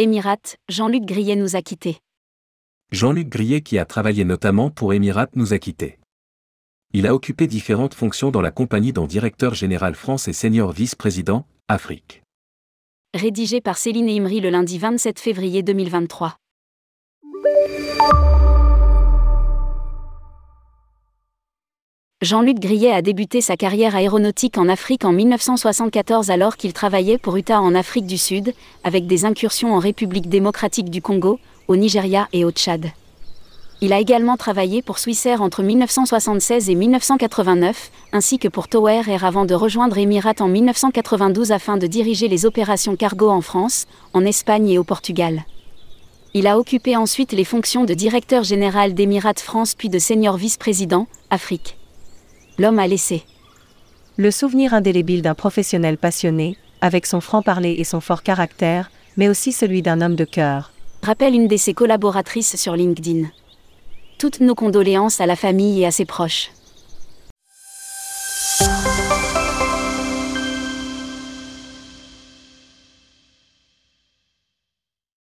Émirats, Jean-Luc Grillet nous a quittés. Jean-Luc Grillet qui a travaillé notamment pour Émirats nous a quittés. Il a occupé différentes fonctions dans la compagnie dont directeur général France et senior vice-président, Afrique. Rédigé par Céline Imri le lundi 27 février 2023. Jean-Luc Grillet a débuté sa carrière aéronautique en Afrique en 1974 alors qu'il travaillait pour UTA en Afrique du Sud, avec des incursions en République démocratique du Congo, au Nigeria et au Tchad. Il a également travaillé pour Swissair entre 1976 et 1989, ainsi que pour Tower Air avant de rejoindre Emirates en 1992 afin de diriger les opérations cargo en France, en Espagne et au Portugal. Il a occupé ensuite les fonctions de directeur général d'Emirates France puis de senior vice-président, Afrique l'homme a laissé. Le souvenir indélébile d'un professionnel passionné, avec son franc-parler et son fort caractère, mais aussi celui d'un homme de cœur. Rappelle une de ses collaboratrices sur LinkedIn. Toutes nos condoléances à la famille et à ses proches.